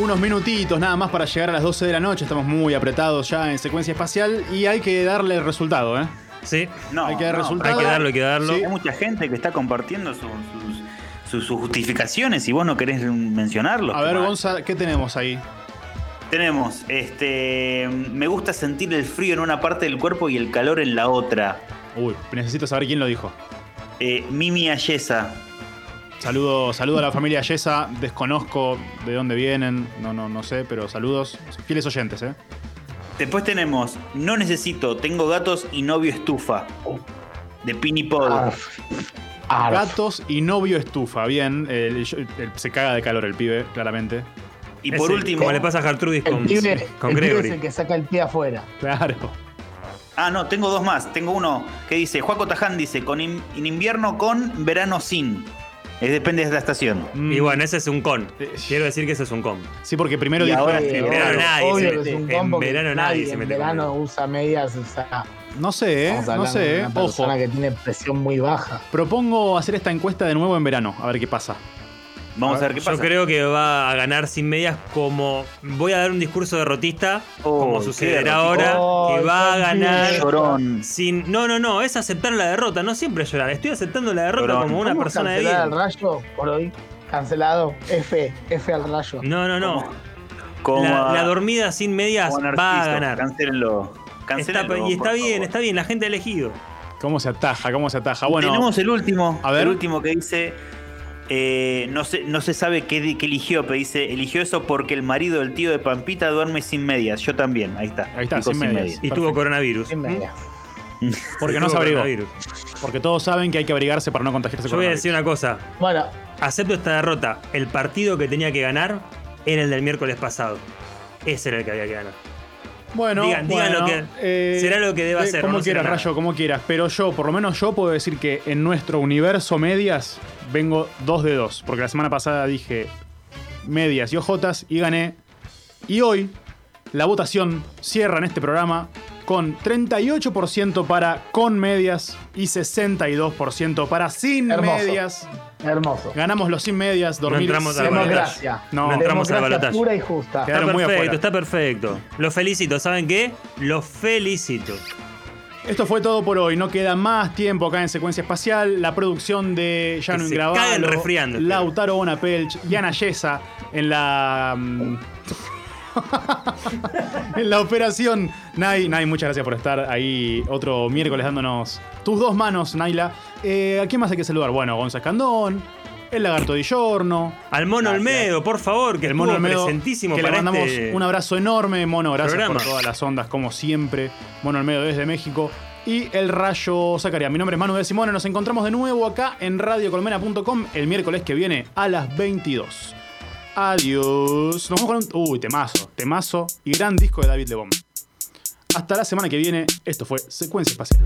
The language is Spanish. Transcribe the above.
Unos minutitos nada más para llegar a las 12 de la noche. Estamos muy apretados ya en secuencia espacial y hay que darle el resultado, ¿eh? Sí. No, hay que dar no, resultado. Hay que darlo, hay que darlo. Sí. Hay mucha gente que está compartiendo sus, sus- sus justificaciones y vos no querés mencionarlo. A ver, Gonza, ¿qué tenemos ahí? Tenemos, este, me gusta sentir el frío en una parte del cuerpo y el calor en la otra. Uy, necesito saber quién lo dijo. Eh, Mimi Ayesa. Saludo, saludo a la familia Yesa. Desconozco de dónde vienen, no, no, no sé, pero saludos. Fieles oyentes, ¿eh? Después tenemos, no necesito, tengo gatos y novio estufa. De Pini Pod. Arf. Arf. Gatos y novio estufa. Bien, el- el- el- se caga de calor el pibe, claramente. Y por último, Como le pasa a Gertrudis El con, pibe, con el pibe es Gregory. el que saca el pie afuera. Claro. ah, no, tengo dos más. Tengo uno que dice, Juaco Taján dice, con in- en invierno con, verano sin. Es depende de la estación. Mm, Y bueno, ese es un con. Eh, Quiero decir que ese es un con. Sí, porque primero Y dijo. ahora Sí, en obvio, verano nadie obvio se que mete. es un En verano nadie se en mete con verano usa medias, usa. No sé, ¿eh? No sé, de ¿eh? una persona Ojo. que tiene presión muy baja. Propongo hacer esta encuesta de nuevo en verano, a ver qué pasa. Vamos a ver qué Yo pasa. creo que va a ganar sin medias como... Voy a dar un discurso derrotista, Oh, como sucederá ahora, Oh, que va a ganar. Llorón. sin... No, no, no, es aceptar la derrota, no siempre llorar. Estoy aceptando la derrota Llorón. como una ¿Cómo persona de bien. al rayo por hoy? Cancelado. F. F al rayo. No, no, no. Como La, a- la dormida sin medias va a ganar. Cancélenlo. Está- Cancélenlo, y está bien, favor. está bien, la gente ha elegido. ¿Cómo se ataja? ¿Cómo se ataja? Bueno, Tenemos el último. A ver. El último que dice. Eh, no, se, no se sabe qué, eligió, pero dice: eligió eso porque el marido del tío de Pampita duerme sin medias. Yo también. Ahí está. Ahí está, sin medias. Y tuvo coronavirus. Sin medias. porque no se abrigó. Porque todos saben que hay que abrigarse para no contagiarse Yo voy a decir una cosa. Bueno, Acepto esta derrota. El partido que tenía que ganar era el del miércoles pasado. Ese era el que había que ganar. Bueno, Digan- digan bueno, lo que- eh, será lo que deba eh, ser, Como no quieras. Rayo, como quieras. Pero yo, por lo menos yo puedo decir que en nuestro universo medias vengo dos de dos. Porque la semana pasada dije medias y ojotas y gané. Y hoy la votación cierra en este programa con 38% para con medias y 62% para sin Hermoso. medias. hermoso. Ganamos los sin medias, dormir entramos a la sin balotaje. medias. Democracia. No, No entramos a la Democracia pura y justa. Está Quedaron muy perfecto, está perfecto. Los felicito. ¿Saben qué? Los felicito. Esto fue todo por hoy. No queda más tiempo acá en Secuencia Espacial. La producción de resfriando, espero. Lautaro Bonapelch y Ana Yesa en la. mm, en la operación. Nay, Nay, muchas gracias por estar ahí otro miércoles dándonos tus dos manos, Naila. Eh, ¿A quién más hay que saludar? Bueno, González Candón, el Lagarto de Giorno, Al Mono Gracias. Olmedo, por favor, que el Mono Olmedo, presentísimo que le para mandamos este- un abrazo enorme, Mono, gracias programa. por todas las ondas, como siempre. Mono Olmedo desde México. Y el Rayo Zacarías. Mi nombre es Manu de Simone. Nos encontramos de nuevo acá en radiocolmena.com el miércoles que viene a las 22. Adiós. Nos vemos con un. Uy, temazo, temazo y gran disco de David Lebón. Hasta la semana que viene. Esto fue Secuencia Espacial.